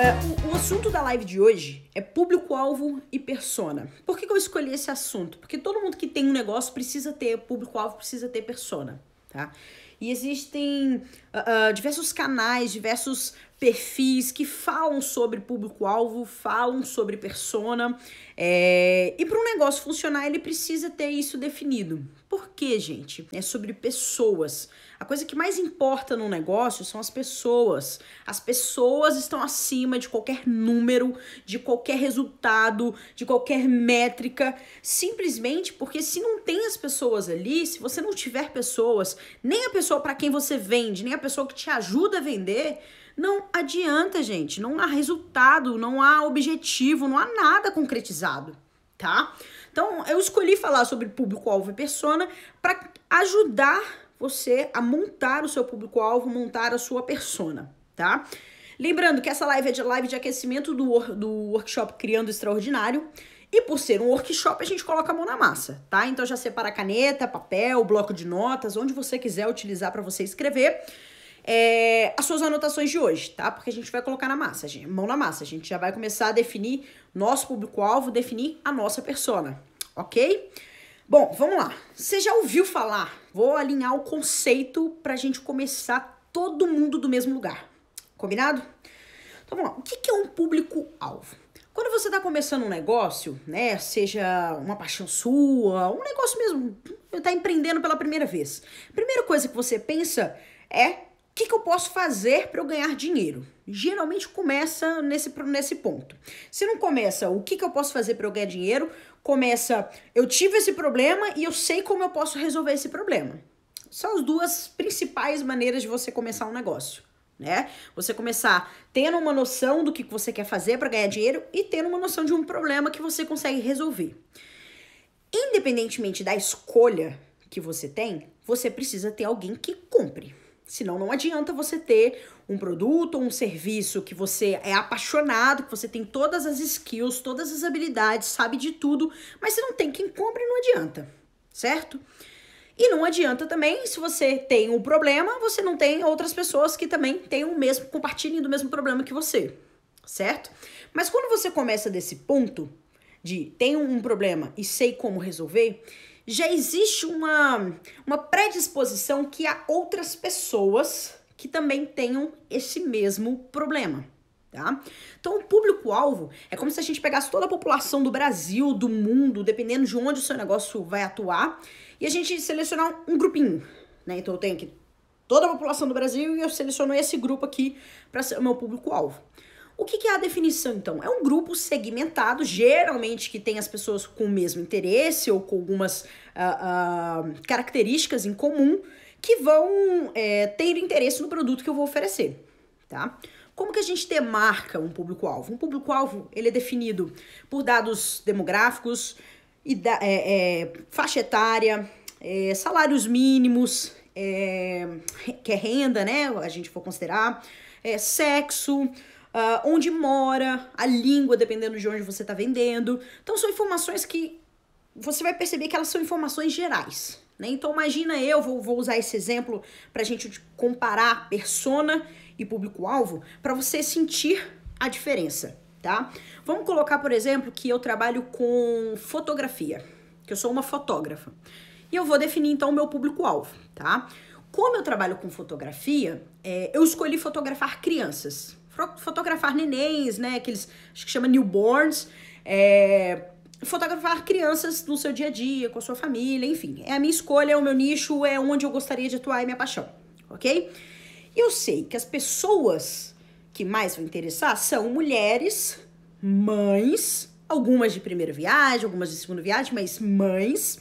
Uh, o, o, assunto da live de hoje é público-alvo e persona. Por que, que eu escolhi esse assunto? Porque todo mundo que tem um negócio precisa ter público-alvo, precisa ter persona, tá? E existem uh, diversos canais, diversos perfis que falam sobre público-alvo, falam sobre persona. É... E para um negócio funcionar, ele precisa ter isso definido. Por quê, gente? É sobre pessoas. A coisa que mais importa no negócio são as pessoas. As pessoas estão acima de qualquer número, de qualquer resultado, de qualquer métrica, simplesmente porque se não tem as pessoas ali, se você não tiver pessoas, nem a pessoa para quem você vende, nem a pessoa que te ajuda a vender, não adianta, gente. Não há resultado, não há objetivo, não há nada concretizado, tá? Então, eu escolhi falar sobre público-alvo e persona para ajudar você a montar o seu público-alvo, montar a sua persona, tá? Lembrando que essa live é de live de aquecimento do, do workshop Criando Extraordinário. E por ser um workshop, a gente coloca a mão na massa, tá? Então já separa caneta, papel, bloco de notas, onde você quiser utilizar para você escrever é, as suas anotações de hoje, tá? Porque a gente vai colocar na massa, gente, mão na massa. A gente já vai começar a definir nosso público-alvo, definir a nossa persona, ok? Bom, vamos lá. Você já ouviu falar? Vou alinhar o conceito pra gente começar todo mundo do mesmo lugar. Combinado? Então vamos lá. O que é um público-alvo? Quando você está começando um negócio, né, seja uma paixão sua, um negócio mesmo, está empreendendo pela primeira vez, a primeira coisa que você pensa é o que, que eu posso fazer para eu ganhar dinheiro? Geralmente começa nesse, nesse ponto. Se não começa o que, que eu posso fazer para eu ganhar dinheiro, começa eu tive esse problema e eu sei como eu posso resolver esse problema. São as duas principais maneiras de você começar um negócio. Né? Você começar tendo uma noção do que você quer fazer para ganhar dinheiro e tendo uma noção de um problema que você consegue resolver. Independentemente da escolha que você tem, você precisa ter alguém que cumpre. Senão não adianta você ter um produto ou um serviço que você é apaixonado, que você tem todas as skills, todas as habilidades, sabe de tudo, mas você não tem quem compre, não adianta, certo? E não adianta também, se você tem um problema, você não tem outras pessoas que também têm o mesmo, compartilhem do mesmo problema que você, certo? Mas quando você começa desse ponto de tenho um problema e sei como resolver, já existe uma, uma predisposição que há outras pessoas que também tenham esse mesmo problema. Tá? Então, o público-alvo é como se a gente pegasse toda a população do Brasil, do mundo, dependendo de onde o seu negócio vai atuar, e a gente selecionar um grupinho. Né? Então, eu tenho aqui toda a população do Brasil e eu seleciono esse grupo aqui para ser o meu público-alvo. O que, que, é a definição, então? É um grupo segmentado, geralmente que tem as pessoas com o mesmo interesse ou com algumas uh, uh, características em comum, que vão é, ter interesse no produto que eu vou oferecer, tá? Como que a gente demarca um público-alvo? Um público-alvo, ele é definido por dados demográficos, é, é, faixa etária, é, salários mínimos, é, que é renda, né? A gente for considerar, é, sexo, uh, onde mora, a língua, dependendo de onde você está vendendo. Então, são informações que você vai perceber que elas são informações gerais, né? Então imagina eu, vou, vou usar esse exemplo para a gente comparar persona e público-alvo para você sentir a diferença, tá? Vamos colocar, por exemplo, que eu trabalho com fotografia, que eu sou uma fotógrafa. E eu vou definir então o meu público-alvo, tá? Como eu trabalho com fotografia, é, eu escolhi fotografar crianças, fotografar nenéns, né? Aqueles, acho que chama newborns, é, fotografar crianças no seu dia a dia, com a sua família, enfim. É a minha escolha, é o meu nicho, é onde eu gostaria de atuar, é minha paixão, ok? Eu sei que as pessoas que mais vão interessar são mulheres, mães, algumas de primeira viagem, algumas de segunda viagem, mas mães,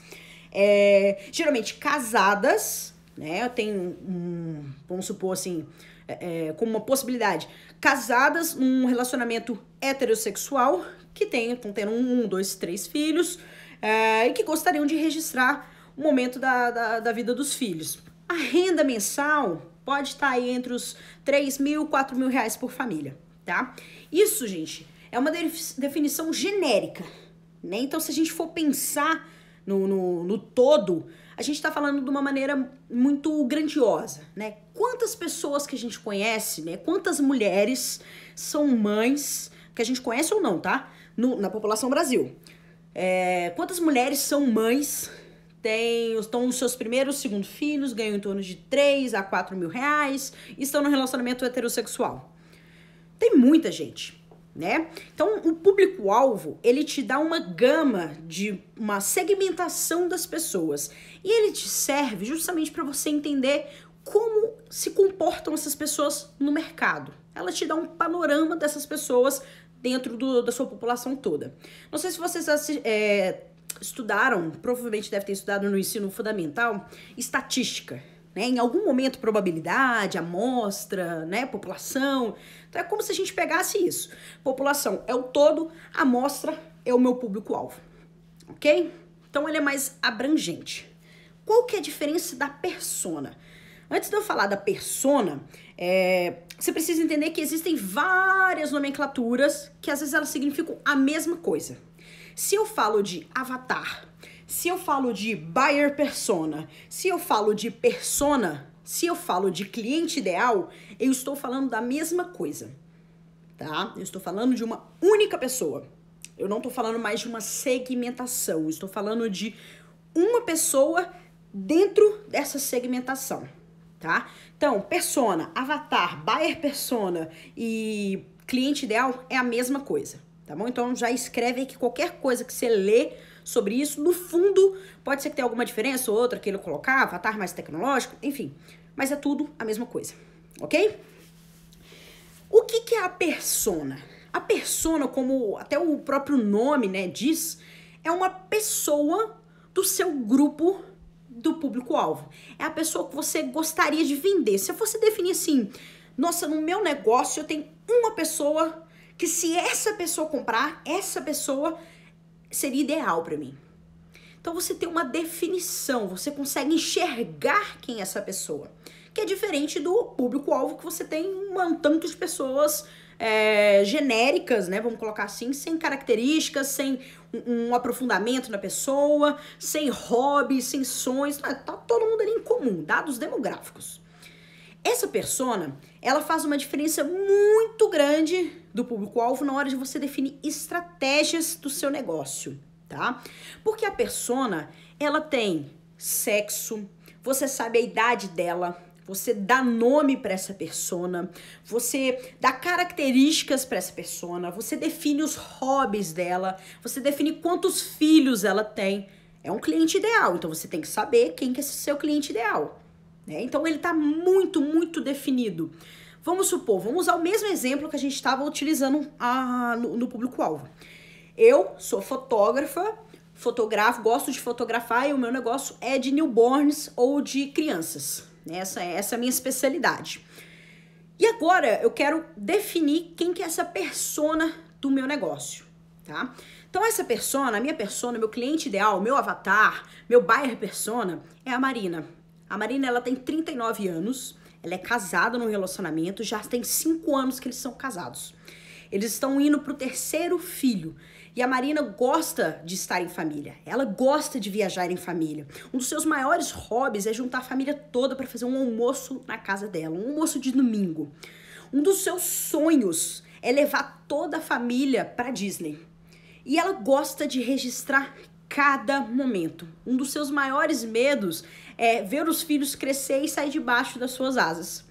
é, geralmente casadas, né? Eu tenho, um, vamos supor assim, é, é, como uma possibilidade, casadas num relacionamento heterossexual que tem, estão tendo um, dois, três filhos é, e que gostariam de registrar o momento da, da, da vida dos filhos. A renda mensal pode estar aí entre os 3 mil, 4 mil reais por família, tá? Isso, gente, é uma definição genérica, né? Então, se a gente for pensar no, no, no todo, a gente está falando de uma maneira muito grandiosa, né? Quantas pessoas que a gente conhece, né? Quantas mulheres são mães, que a gente conhece ou não, tá? No, na população Brasil. É, quantas mulheres são mães, têm, estão nos seus primeiros, segundo filhos, ganham em torno de 3 a 4 mil reais, estão no relacionamento heterossexual? Tem muita gente né? Então, o público-alvo, ele te dá uma gama de uma segmentação das pessoas. E ele te serve justamente para você entender como se comportam essas pessoas no mercado. Ela te dá um panorama dessas pessoas dentro do, da sua população toda. Não sei se vocês é, estudaram, provavelmente deve ter estudado no ensino fundamental, estatística. Né? Em algum momento, probabilidade, amostra, né? população. Então é como se a gente pegasse isso. População é o todo, amostra é o meu público-alvo. Ok? Então ele é mais abrangente. Qual que é a diferença da persona? Antes de eu falar da persona, é, você precisa entender que existem várias nomenclaturas que às vezes elas significam a mesma coisa. Se eu falo de avatar, se eu falo de buyer persona, se eu falo de persona, se eu falo de cliente ideal, eu estou falando da mesma coisa, tá? Eu estou falando de uma única pessoa. Eu não estou falando mais de uma segmentação, eu estou falando de uma pessoa dentro dessa segmentação, tá? Então, persona, avatar, buyer persona e cliente ideal é a mesma coisa, tá bom? Então já escreve aí que qualquer coisa que você lê sobre isso. No fundo, pode ser que tenha alguma diferença ou outra que ele colocar, avatar mais tecnológico, enfim. Mas é tudo a mesma coisa, ok? O que, que é a persona? A persona, como até o próprio nome né, diz, é uma pessoa do seu grupo do público-alvo. É a pessoa que você gostaria de vender. Se eu fosse definir assim, nossa, no meu negócio eu tenho uma pessoa que se essa pessoa comprar, essa pessoa seria ideal para mim. Então você tem uma definição, você consegue enxergar quem é essa pessoa, que é diferente do público-alvo que você tem um tanto de pessoas é, genéricas, né? Vamos colocar assim, sem características, sem um, um aprofundamento na pessoa, sem hobbies, sem sonhos, tá, tá todo mundo ali em comum, dados demográficos. Essa persona, ela faz uma diferença muito grande do público-alvo na hora de você definir estratégias do seu negócio, tá? Porque a persona, ela tem sexo, você sabe a idade dela, você dá nome para essa persona, você dá características para essa persona, você define os hobbies dela, você define quantos filhos ela tem. É um cliente ideal, então você tem que saber quem que é seu cliente ideal. Né? Então ele está muito, muito definido. Vamos supor, vamos usar o mesmo exemplo que a gente estava utilizando a, no, no público-alvo. Eu sou fotógrafa, fotografo, gosto de fotografar e o meu negócio é de newborns ou de crianças. Essa, essa é a minha especialidade. E agora eu quero definir quem que é essa persona do meu negócio, tá? Então essa persona, a minha persona, meu cliente ideal, meu avatar, meu buyer persona é a Marina. A Marina, ela tem 39 anos, ela é casada num relacionamento, já tem 5 anos que eles são casados. Eles estão indo pro terceiro filho. E a Marina gosta de estar em família. Ela gosta de viajar em família. Um dos seus maiores hobbies é juntar a família toda para fazer um almoço na casa dela, um almoço de domingo. Um dos seus sonhos é levar toda a família para Disney. E ela gosta de registrar cada momento. Um dos seus maiores medos é ver os filhos crescer e sair debaixo das suas asas.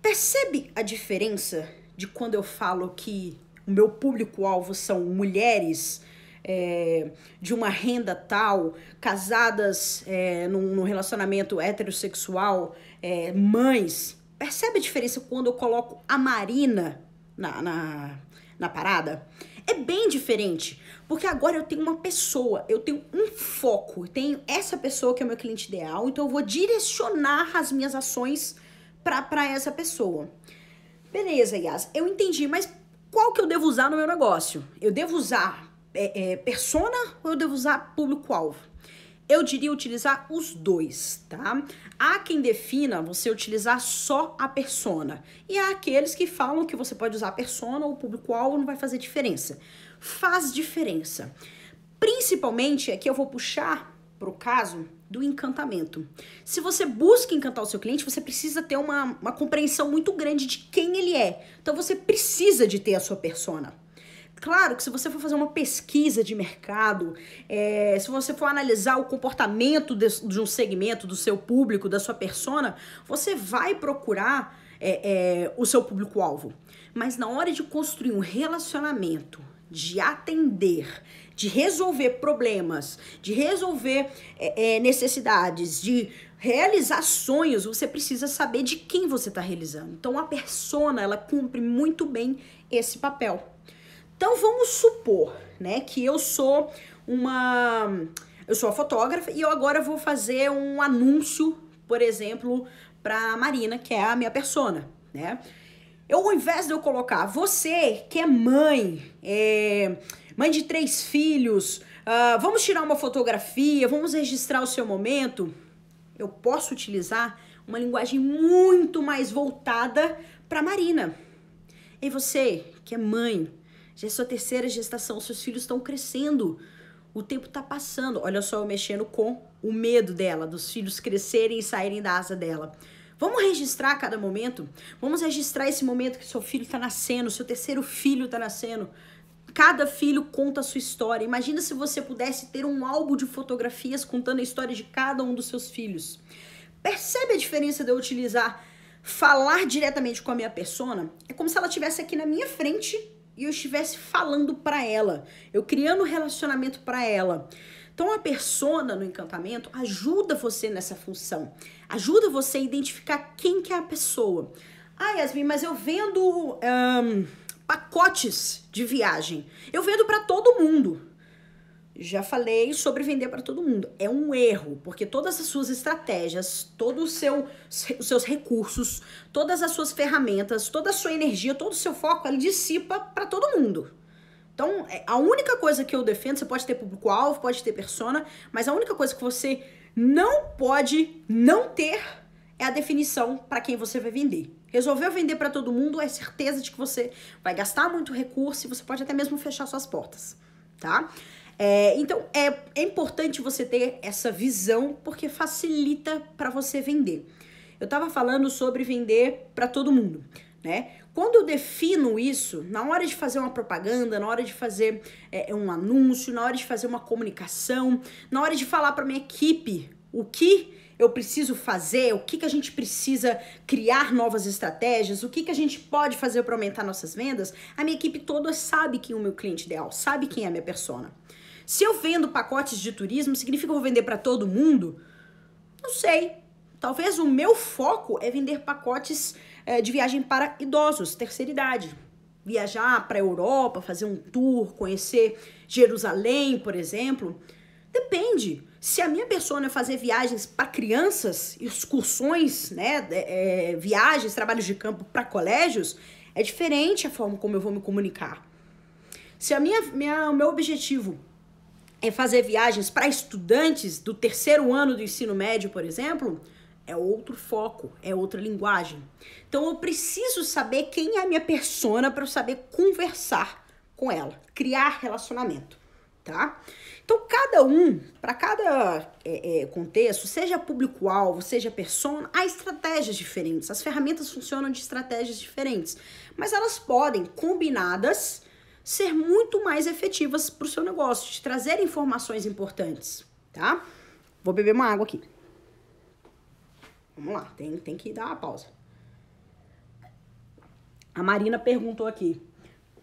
Percebe a diferença de quando eu falo que o meu público-alvo são mulheres é, de uma renda tal, casadas é, num, num, relacionamento heterossexual, é, mães? Percebe a diferença quando eu coloco a Marina na, na, na parada? É bem diferente, porque agora eu tenho uma pessoa, eu tenho um foco, eu tenho essa pessoa que é o meu cliente ideal, então eu vou direcionar as minhas ações para essa pessoa. Beleza, Yas, eu entendi, mas qual que eu devo usar no meu negócio? Eu devo usar é, é, persona ou eu devo usar público-alvo? Eu diria utilizar os dois, tá? Há quem defina você utilizar só a persona. E há aqueles que falam que você pode usar a persona ou o público-alvo, não vai fazer diferença. Faz diferença. Principalmente, aqui eu vou puxar para o caso do encantamento. Se você busca encantar o seu cliente, você precisa ter uma, uma compreensão muito grande de quem ele é. Então você precisa de ter a sua persona. Claro que se você for fazer uma pesquisa de mercado, é, se você for analisar o comportamento de, de, um segmento, do seu público, da sua persona, você vai procurar é, é, o seu público-alvo. Mas na hora de construir um relacionamento, de atender, de resolver problemas, de resolver é, é, necessidades, de realizar sonhos, você precisa saber de quem você está realizando. Então a persona ela cumpre muito bem esse papel. Então vamos supor, né, que eu sou uma eu sou a fotógrafa e eu agora vou fazer um anúncio, por exemplo, para Marina, que é a minha persona, né? Eu, ao invés de eu colocar você que é mãe, é, mãe de três filhos, uh, vamos tirar uma fotografia, vamos registrar o seu momento, eu posso utilizar uma linguagem muito mais voltada para Marina. E você que é mãe, já é sua terceira gestação, seus filhos estão crescendo. O tempo está passando. Olha só eu mexendo com o medo dela, dos filhos crescerem e saírem da asa dela. Vamos registrar cada momento? Vamos registrar esse momento que seu filho está nascendo, seu terceiro filho está nascendo. Cada filho conta a sua história. Imagina se você pudesse ter um álbum de fotografias contando a história de cada um dos seus filhos. Percebe a diferença de eu utilizar falar diretamente com a minha persona? É como se ela estivesse aqui na minha frente e eu estivesse falando para ela, eu criando um relacionamento para ela. Então a persona no encantamento ajuda você nessa função, ajuda você a identificar quem que é a pessoa. Ah, Yasmin, mas eu vendo um, pacotes de viagem. Eu vendo para todo mundo. Já falei sobre vender para todo mundo. É um erro, porque todas as suas estratégias, todos os seu, os seus recursos, todas as suas ferramentas, toda a sua energia, todo o seu foco, ele dissipa para todo mundo. Então, é, a única coisa que eu defendo, você pode ter público-alvo, pode ter persona, mas a única coisa que você não pode não ter é a definição para quem você vai vender. Resolveu vender para todo mundo, é certeza de que você vai gastar muito recurso e você pode até mesmo fechar suas portas, tá? É, então é, é importante você ter essa visão porque facilita para você vender. Eu estava falando sobre vender para todo mundo, né? Quando eu defino isso, na hora de fazer uma propaganda, na hora de fazer é, um anúncio, na hora de fazer uma comunicação, na hora de falar para minha equipe o que eu preciso fazer, o que, que a gente precisa criar novas estratégias, o que, que a gente pode fazer para aumentar nossas vendas, a minha equipe toda sabe quem é o meu cliente ideal, sabe quem é a minha persona. Se eu vendo pacotes de turismo, significa que eu vou vender para todo mundo? Não sei. Talvez o meu foco é vender pacotes é, de viagem para idosos, terceira idade. Viajar para a Europa, fazer um tour, conhecer Jerusalém, por exemplo. Depende. Se a minha pessoa é fazer viagens para crianças, excursões, né, é, viagens, trabalhos de campo para colégios, é diferente a forma como eu vou me comunicar. Se a minha, minha, o meu objetivo é fazer viagens para estudantes do terceiro ano do ensino médio, por exemplo, é outro foco, é outra linguagem. Então eu preciso saber quem é a minha persona para eu saber conversar com ela, criar relacionamento, tá? Então cada um, para cada é, é, contexto, seja público-alvo, seja persona, há estratégias diferentes. As ferramentas funcionam de estratégias diferentes, mas elas podem combinadas ser muito mais efetivas para o seu negócio, te trazer informações importantes, tá? Vou beber uma água aqui. Vamos lá, tem, tem que dar uma pausa. A Marina perguntou aqui: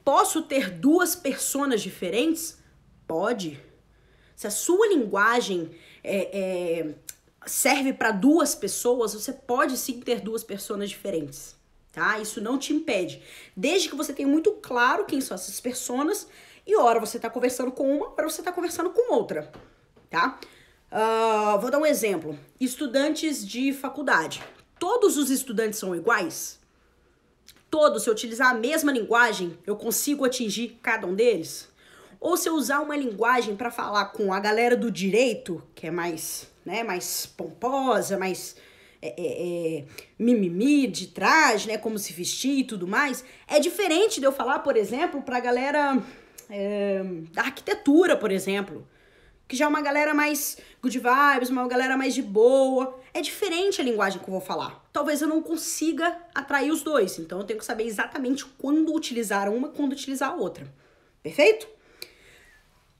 posso ter duas personas diferentes? Pode. Se a sua linguagem é, é, serve para duas pessoas, você pode sim ter duas personas diferentes tá? Isso não te impede. Desde que você tenha muito claro quem são essas pessoas e hora você tá conversando com uma, para você tá conversando com outra, tá? Uh, vou dar um exemplo. Estudantes de faculdade. todos os estudantes são iguais? Todos, se eu utilizar a mesma linguagem, eu consigo atingir cada um deles? Ou se eu usar uma linguagem para falar com a galera do direito, que é mais, né, mais pomposa, mais é, é, é, mimimi de traje, né, como se vestir e tudo mais, é diferente de eu falar, por exemplo, pra galera é, da arquitetura, por exemplo, que já é uma galera mais good vibes, uma galera mais de boa. É diferente a linguagem que eu vou falar. Talvez eu não consiga atrair os dois, então eu tenho que saber exatamente quando utilizar uma, quando utilizar a outra. Perfeito?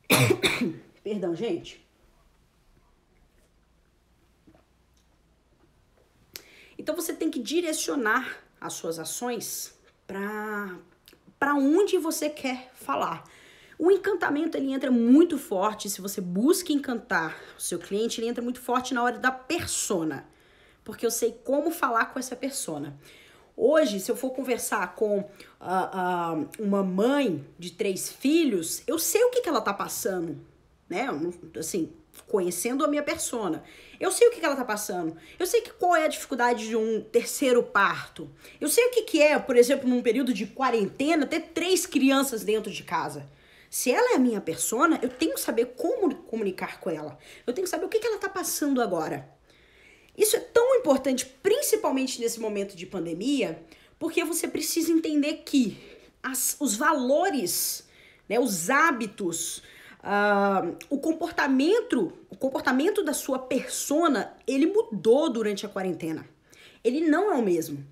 Perdão, gente. Então você tem que direcionar as suas ações para onde você quer falar. O encantamento ele entra muito forte se você busca encantar o seu cliente, ele entra muito forte na hora da persona, porque eu sei como falar com essa persona. Hoje, se eu for conversar com uh, uh, uma mãe de três filhos, eu sei o que, que ela tá passando, né? Assim, conhecendo a minha persona. Eu sei o que, ela tá passando. Eu sei que qual é a dificuldade de um terceiro parto. Eu sei o que, que é, por exemplo, num período de quarentena, ter três crianças dentro de casa. Se ela é a minha persona, eu tenho que saber como comunicar com ela. Eu tenho que saber o que, que ela tá passando agora. Isso é tão importante, principalmente nesse momento de pandemia, porque você precisa entender que as, os valores, né, os hábitos, uh, o comportamento, o comportamento da sua persona, ele mudou durante a quarentena. Ele não é o mesmo.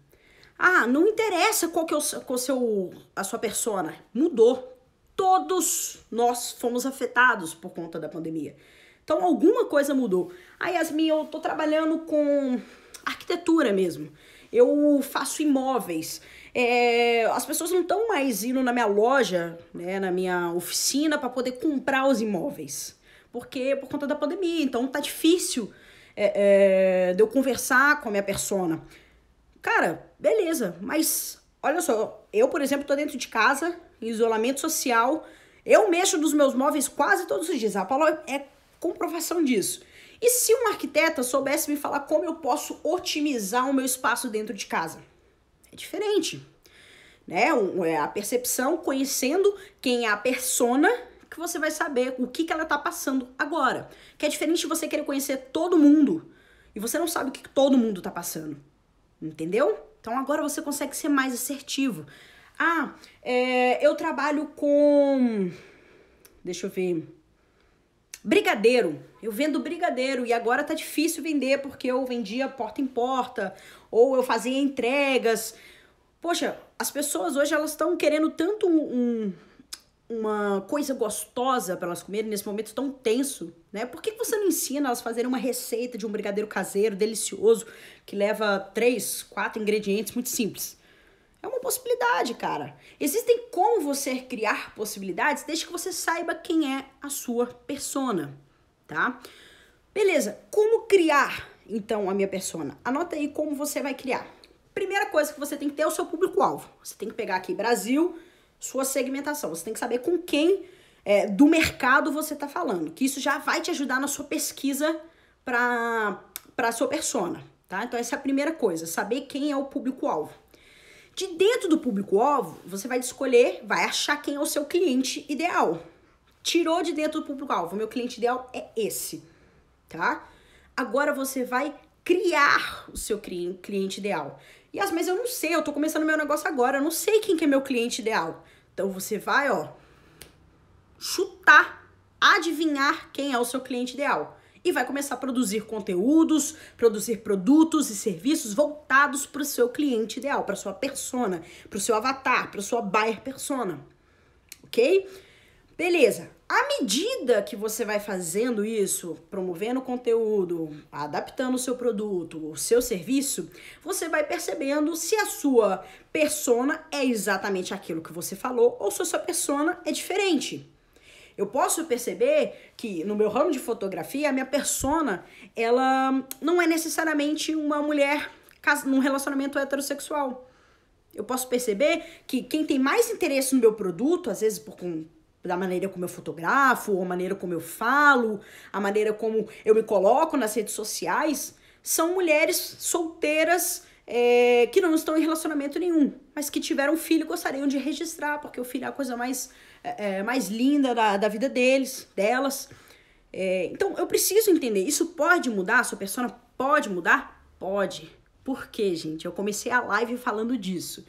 Ah, não interessa qual que é o, qual seu, a sua persona, mudou. Todos nós fomos afetados por conta da pandemia. Então alguma coisa mudou. Aí, Yasmin, eu tô trabalhando com arquitetura mesmo. Eu faço imóveis. É, as pessoas não estão mais indo na minha loja, né, na minha oficina para poder comprar os imóveis. Porque por conta da pandemia, então tá difícil é, é, de eu conversar com a minha persona. Cara, beleza, mas olha só, eu, por exemplo, tô dentro de casa, em isolamento social, eu mexo nos meus móveis quase todos os dias. A Paula é comprovação disso. E se um arquiteta soubesse me falar como eu posso otimizar o meu espaço dentro de casa? Diferente. Né? É a percepção, conhecendo quem é a persona, que você vai saber o que, que ela tá passando agora. Que é diferente de você querer conhecer todo mundo e você não sabe o que todo mundo tá passando. Entendeu? Então agora você consegue ser mais assertivo. Ah, é, eu trabalho com. Deixa eu ver Brigadeiro. Eu vendo brigadeiro e agora tá difícil vender porque eu vendia porta em porta ou eu fazia entregas. Poxa, as pessoas hoje elas estão querendo tanto um, uma coisa gostosa para elas comerem nesse momento tão tenso, né? Por que você não ensina elas a fazerem uma receita de um brigadeiro caseiro delicioso que leva três, quatro ingredientes muito simples? É uma possibilidade, cara. Existem como você criar possibilidades desde que você saiba quem é a sua persona, tá? Beleza, como criar então a minha persona? Anota aí como você vai criar. Primeira coisa que você tem que ter é o seu público-alvo. Você tem que pegar aqui Brasil, sua segmentação. Você tem que saber com quem é, do mercado você está falando. Que isso já vai te ajudar na sua pesquisa para a sua persona, tá? Então essa é a primeira coisa, saber quem é o público-alvo. De dentro do público-alvo, você vai escolher, vai achar quem é o seu cliente ideal. Tirou de dentro do público-alvo, meu cliente ideal é esse, tá? Agora você vai criar o seu cliente ideal. E as mas eu não sei, eu tô começando meu negócio agora, eu não sei quem que é meu cliente ideal. Então você vai, ó, chutar, adivinhar quem é o seu cliente ideal e vai começar a produzir conteúdos, produzir produtos e serviços voltados para o seu cliente ideal, para sua persona, para o seu avatar, para sua buyer persona. Ok? Beleza. À medida que você vai fazendo isso, promovendo conteúdo, adaptando o seu produto, o seu serviço, você vai percebendo se a sua persona é exatamente aquilo que você falou ou se a sua persona é diferente. Eu posso perceber que no meu ramo de fotografia, a minha persona, ela não é necessariamente uma mulher num relacionamento heterossexual. Eu posso perceber que quem tem mais interesse no meu produto, às vezes por da maneira como eu fotografo, a maneira como eu falo, a maneira como eu me coloco nas redes sociais, são mulheres solteiras é, que não estão em relacionamento nenhum, mas que tiveram filho e gostariam de registrar, porque o filho é a coisa mais, é, é, mais linda da, da vida deles, delas. É, então eu preciso entender, isso pode mudar? Sua persona pode mudar? Pode. Por quê, gente? Eu comecei a live falando disso.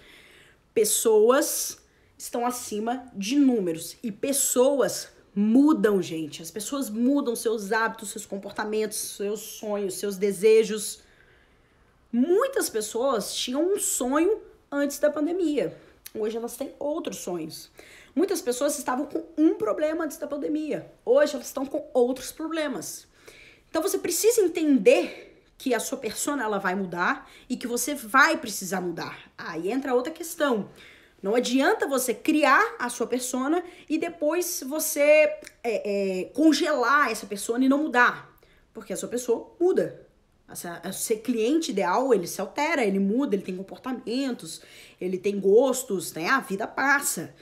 Pessoas estão acima de números e pessoas mudam, gente. As pessoas mudam seus hábitos, seus comportamentos, seus sonhos, seus desejos. Muitas pessoas tinham um sonho antes da pandemia. Hoje elas têm outros sonhos. Muitas pessoas estavam com um problema antes da pandemia. Hoje elas estão com outros problemas. Então você precisa entender que a sua persona ela vai mudar e que você vai precisar mudar. Aí entra outra questão. Não adianta você criar a sua persona e depois você é, é, congelar essa persona e não mudar. Porque a sua pessoa muda. Essa, ser cliente ideal, ele se altera, ele muda, ele tem comportamentos, ele tem gostos, né? A vida passa.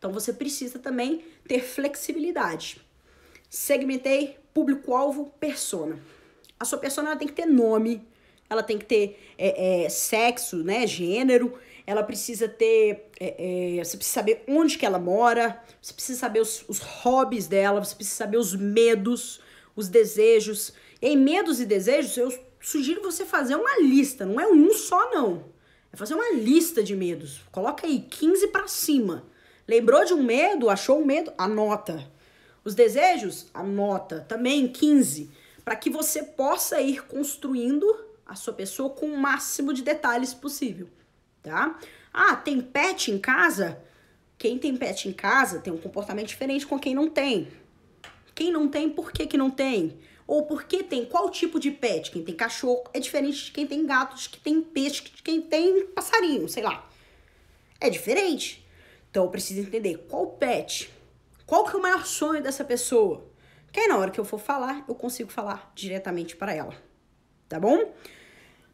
Então você precisa também ter flexibilidade. Segmentei público-alvo, persona. A sua persona tem que ter nome, ela tem que ter é, é, sexo, né? Gênero, ela precisa ter. É, é, você precisa saber onde que ela mora, você precisa saber os, os hobbies dela, você precisa saber os medos, os desejos. E em medos e desejos, eu sugiro você fazer uma lista, não é um só, não. É fazer uma lista de medos. Coloca aí 15 para cima. Lembrou de um medo? Achou um medo? Anota. Os desejos? Anota. Também 15. Para que você possa ir construindo a sua pessoa com o máximo de detalhes possível, tá? Ah, tem pet em casa? Quem tem pet em casa tem um comportamento diferente com quem não tem. Quem não tem, por que, que não tem? Ou por que tem? Qual tipo de pet? Quem tem cachorro é diferente de quem tem gatos, de quem tem peixe, de quem tem passarinho, sei lá. É diferente. Então eu preciso entender qual pet, qual que é o maior sonho dessa pessoa. Que aí na hora que eu for falar, eu consigo falar diretamente para ela. Tá bom?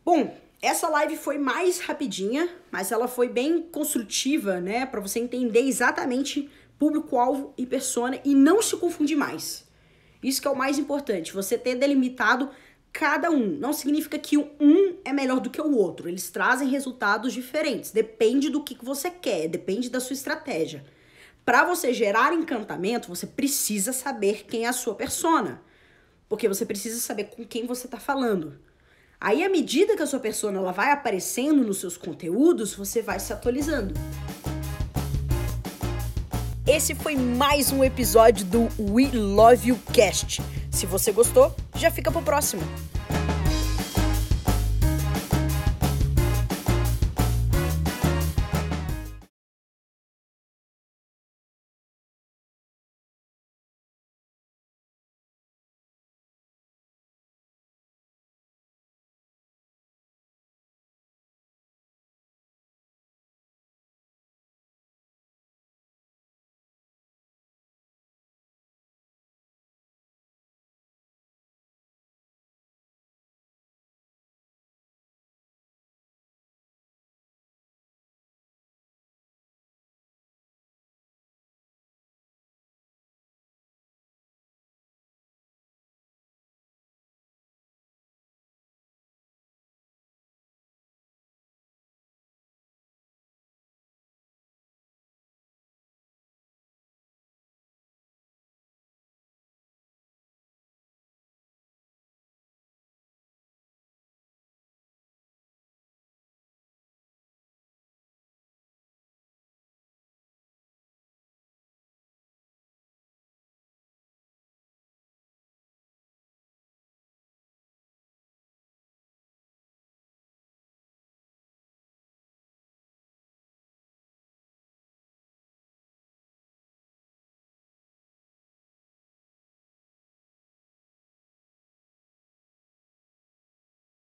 Bom, essa live foi mais rapidinha, mas ela foi bem construtiva, né, para você entender exatamente público-alvo e persona e não se confundir mais. Isso que é o mais importante, você ter delimitado cada um. Não significa que um é melhor do que o outro. Eles trazem resultados diferentes. Depende do que você quer, depende da sua estratégia. Para você gerar encantamento, você precisa saber quem é a sua persona. Porque você precisa saber com quem você está falando. Aí, à medida que a sua persona ela vai aparecendo nos seus conteúdos, você vai se atualizando. Esse foi mais um episódio do We Love You Cast. Se você gostou, já fica pro próximo.